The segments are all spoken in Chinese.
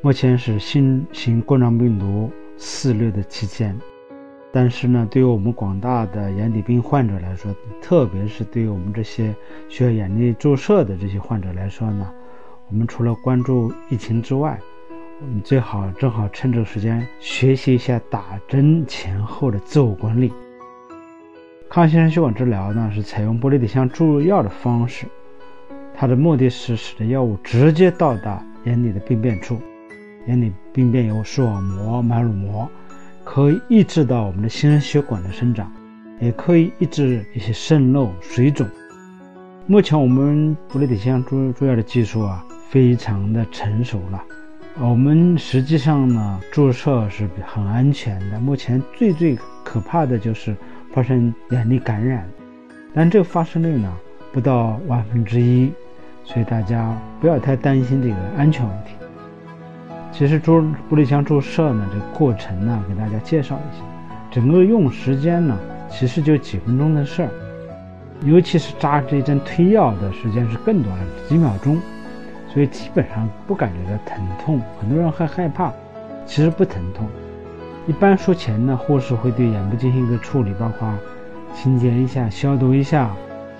目前是新型冠状病毒肆虐的期间，但是呢，对于我们广大的眼底病患者来说，特别是对于我们这些需要眼力注射的这些患者来说呢，我们除了关注疫情之外，我们最好正好趁这个时间学习一下打针前后的自我管理。抗新生血管治疗呢，是采用玻璃体腔注入药的方式，它的目的是使得药物直接到达眼底的病变处。眼底病变有视网膜、脉乳膜，可以抑制到我们的新生血管的生长，也可以抑制一些渗漏、水肿。目前我们玻璃体腔注注药的技术啊，非常的成熟了。我们实际上呢，注射是很安全的。目前最最可怕的就是发生眼内感染，但这个发生率呢不到万分之一，所以大家不要太担心这个安全问题。其实注玻璃腔注射呢，这个过程呢，给大家介绍一下。整个用时间呢，其实就几分钟的事儿，尤其是扎这一针推药的时间是更短，几秒钟，所以基本上不感觉到疼痛。很多人还害怕，其实不疼痛。一般术前呢，护士会对眼部进行一个处理，包括清洁一下、消毒一下、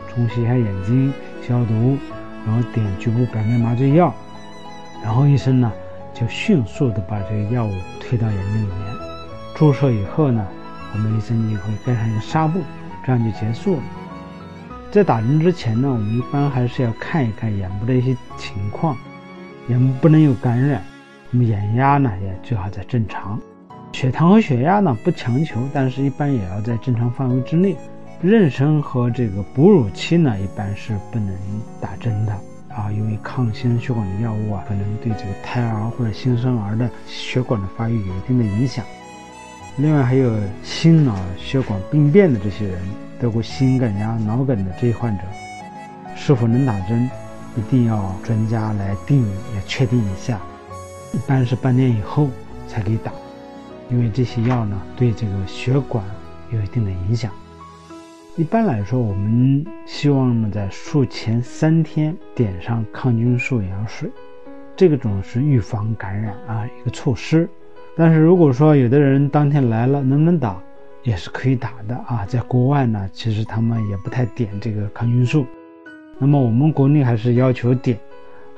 冲洗一下眼睛、消毒，然后点局部表面麻醉药，然后医生呢。就迅速的把这个药物推到眼睛里面，注射以后呢，我们医生就会盖上一个纱布，这样就结束了。在打针之前呢，我们一般还是要看一看眼部的一些情况，眼部不能有感染，那么眼压呢也最好在正常，血糖和血压呢不强求，但是一般也要在正常范围之内。妊娠和这个哺乳期呢，一般是不能打针的。啊，因为抗心血管的药物啊，可能对这个胎儿或者新生儿的血管的发育有一定的影响。另外，还有心脑血管病变的这些人，得过心梗呀、脑梗的这些患者，是否能打针，一定要专家来定，要确定一下。一般是半年以后才可以打，因为这些药呢，对这个血管有一定的影响。一般来说，我们希望呢，在术前三天点上抗菌素眼药水，这个种是预防感染啊一个措施。但是如果说有的人当天来了，能不能打，也是可以打的啊。在国外呢，其实他们也不太点这个抗菌素，那么我们国内还是要求点。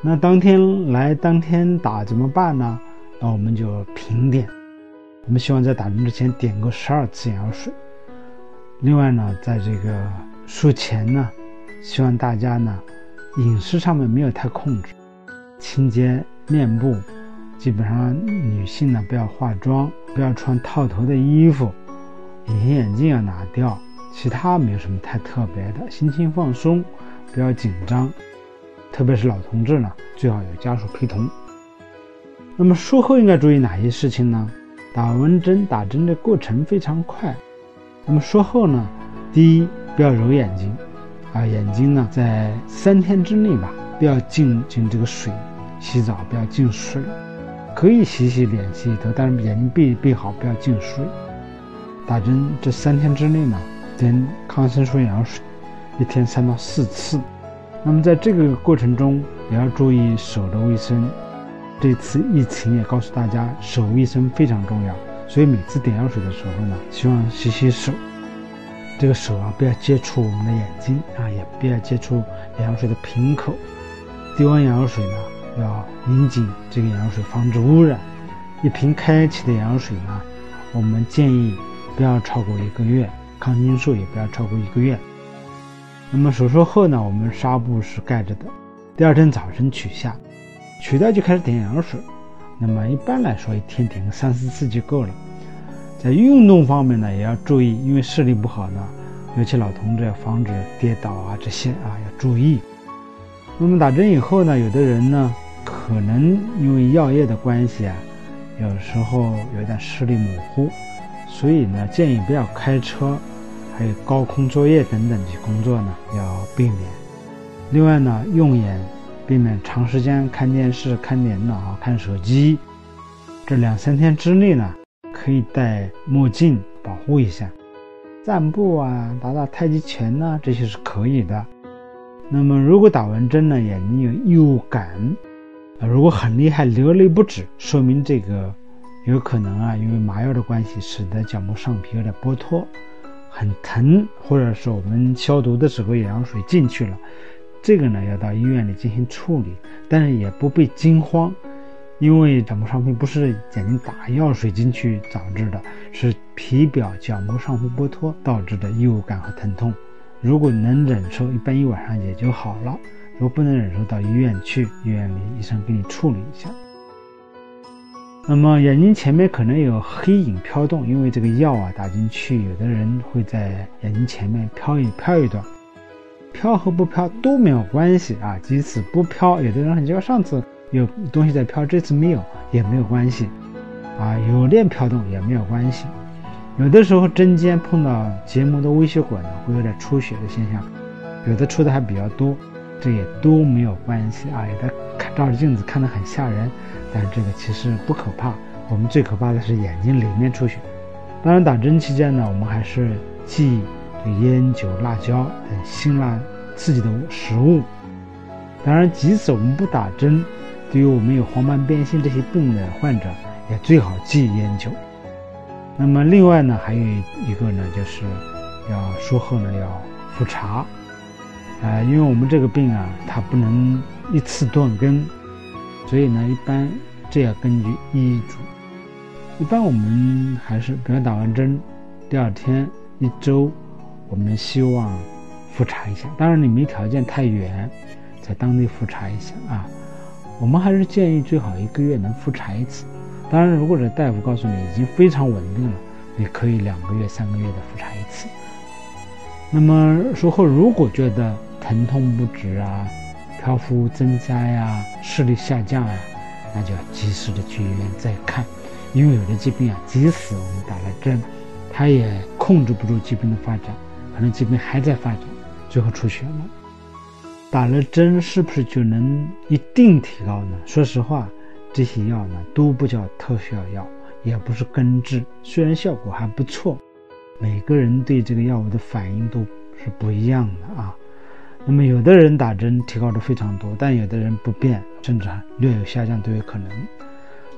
那当天来当天打怎么办呢？那我们就平点，我们希望在打针之前点个十二次眼药水。另外呢，在这个术前呢，希望大家呢，饮食上面没有太控制，清洁面部，基本上女性呢不要化妆，不要穿套头的衣服，隐形眼镜要拿掉，其他没有什么太特别的，心情放松，不要紧张，特别是老同志呢，最好有家属陪同。那么术后应该注意哪些事情呢？打完针，打针的过程非常快。那么术后呢，第一不要揉眼睛，啊，眼睛呢在三天之内吧，不要进进这个水，洗澡不要进水，可以洗洗脸、洗洗头，但是眼睛闭闭好，不要进水。打针这三天之内呢，点抗生素眼药水，一天三到四次。那么在这个过程中也要注意手的卫生。这次疫情也告诉大家，手卫生非常重要。所以每次点药水的时候呢，希望洗洗手，这个手啊不要接触我们的眼睛啊，也不要接触眼药水的瓶口。滴完眼药水呢，要拧紧这个眼药水，防止污染。一瓶开启的眼药水呢，我们建议不要超过一个月，抗菌素也不要超过一个月。那么手术后呢，我们纱布是盖着的，第二天早晨取下，取掉就开始点眼药水。那么一般来说，一天点个三四次就够了。在运动方面呢，也要注意，因为视力不好呢，尤其老同志要防止跌倒啊，这些啊要注意。那么打针以后呢，有的人呢，可能因为药液的关系啊，有时候有点视力模糊，所以呢，建议不要开车，还有高空作业等等这些工作呢，要避免。另外呢，用眼。避免长时间看电视、看电脑、看手机。这两三天之内呢，可以戴墨镜保护一下。散步啊，打打太极拳呢，这些是可以的。那么，如果打完针呢，眼睛有异物感，啊如果很厉害，流泪不止，说明这个有可能啊，因为麻药的关系，使得角膜上皮有点剥脱，很疼，或者是我们消毒的时候眼药水进去了，这个呢要到医院里进行处理，但是也不必惊慌，因为角膜上皮不是眼睛打药水进去导致的，是皮表角膜上皮剥脱导致的异物感和疼痛。如果能忍受，一般一晚上也就好了。如果不能忍受，到医院去，医院里医生给你处理一下。那么眼睛前面可能有黑影飘动，因为这个药啊打进去，有的人会在眼睛前面飘一飘一段，飘和不飘都没有关系啊。即使不飘，有的人很奇怪，上次有东西在飘，这次没有也没有关系啊。有点飘动也没有关系。有的时候针尖碰到结膜的微血管呢，会有点出血的现象，有的出的还比较多，这也都没有关系啊。有的看照着镜子看得很吓人，但这个其实不可怕。我们最可怕的是眼睛里面出血。当然打针期间呢，我们还是忌烟酒、辣椒等辛辣刺激的食物。当然，即使我们不打针，对于我们有黄斑变性这些病的患者，也最好忌烟酒。那么另外呢，还有一个呢，就是要术后呢要复查，啊，因为我们这个病啊，它不能一次断根，所以呢，一般这要根据医嘱。一般我们还是，比如打完针，第二天一周，我们希望复查一下。当然你没条件太远，在当地复查一下啊。我们还是建议最好一个月能复查一次。当然，如果这大夫告诉你已经非常稳定了，你可以两个月、三个月的复查一次。那么术后如果觉得疼痛不止啊、漂浮增加呀、视力下降呀，那就要及时的去医院再看，因为有的疾病啊，即使我们打了针，它也控制不住疾病的发展，可能疾病还在发展，最后出血了。打了针是不是就能一定提高呢？说实话。这些药呢都不叫特效药，也不是根治，虽然效果还不错，每个人对这个药物的反应都是不一样的啊。那么有的人打针提高的非常多，但有的人不变，甚至还略有下降都有可能。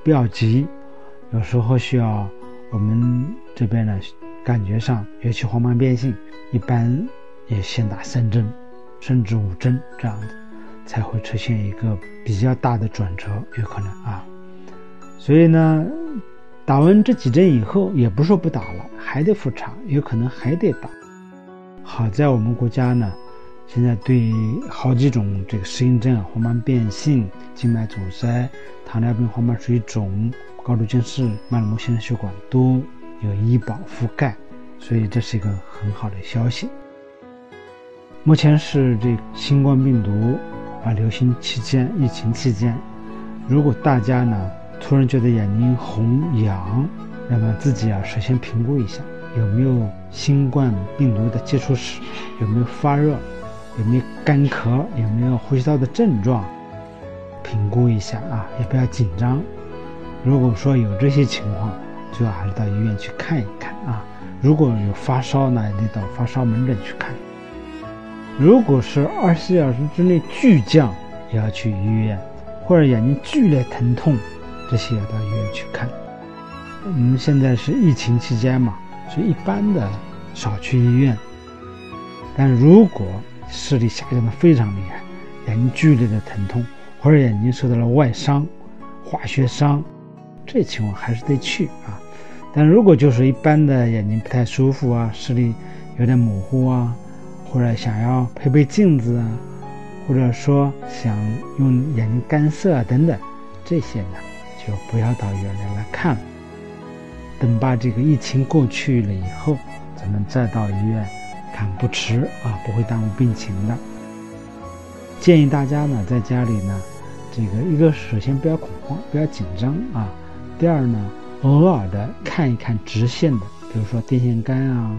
不要急，有时候需要我们这边呢，感觉上尤其黄斑变性，一般也先打三针，甚至五针这样的。才会出现一个比较大的转折，有可能啊。所以呢，打完这几针以后，也不说不打了，还得复查，有可能还得打。好在我们国家呢，现在对好几种这个适应症，黄斑变性、静脉阻塞、糖尿病、黄斑水肿、高度近视、脉络膜新生血管都有医保覆盖，所以这是一个很好的消息。目前是这新冠病毒。啊，流行期间、疫情期间，如果大家呢突然觉得眼睛红痒，那么自己啊首先评估一下有没有新冠病毒的接触史，有没有发热，有没有干咳，有没有呼吸道的症状，评估一下啊，也不要紧张。如果说有这些情况，最好还是到医院去看一看啊。如果有发烧，呢也得到发烧门诊去看。如果是二十四小时之内巨降，也要去医院；或者眼睛剧烈疼痛，这些要到医院去看。我们现在是疫情期间嘛，所以一般的少去医院。但如果视力下降的非常厉害，眼睛剧烈的疼痛，或者眼睛受到了外伤、化学伤，这情况还是得去啊。但如果就是一般的眼睛不太舒服啊，视力有点模糊啊。或者想要配备镜子啊，或者说想用眼睛干涩啊等等，这些呢就不要到医院来看了。等把这个疫情过去了以后，咱们再到医院看不迟啊，不会耽误病情的。建议大家呢在家里呢，这个一个首先不要恐慌，不要紧张啊。第二呢，偶尔的看一看直线的，比如说电线杆啊。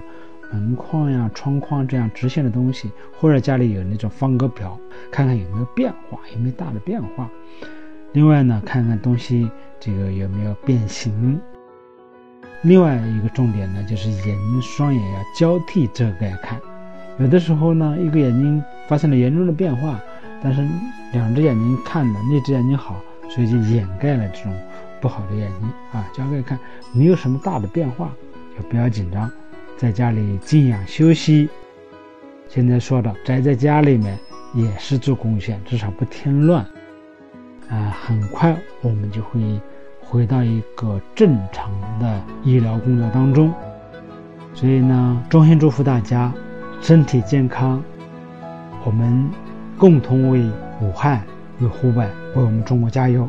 门框呀、窗框这样直线的东西，或者家里有那种方格表，看看有没有变化，有没有大的变化。另外呢，看看东西这个有没有变形。另外一个重点呢，就是眼睛双眼要交替遮盖看。有的时候呢，一个眼睛发生了严重的变化，但是两只眼睛看的那只眼睛好，所以就掩盖了这种不好的眼睛啊。家可以看没有什么大的变化，就不要紧张，在家里静养休息。现在说的宅在家里面也是做贡献，至少不添乱啊。很快我们就会回到一个正常的医疗工作当中。所以呢，衷心祝福大家身体健康。我们共同为武汉、为湖北、为我们中国加油！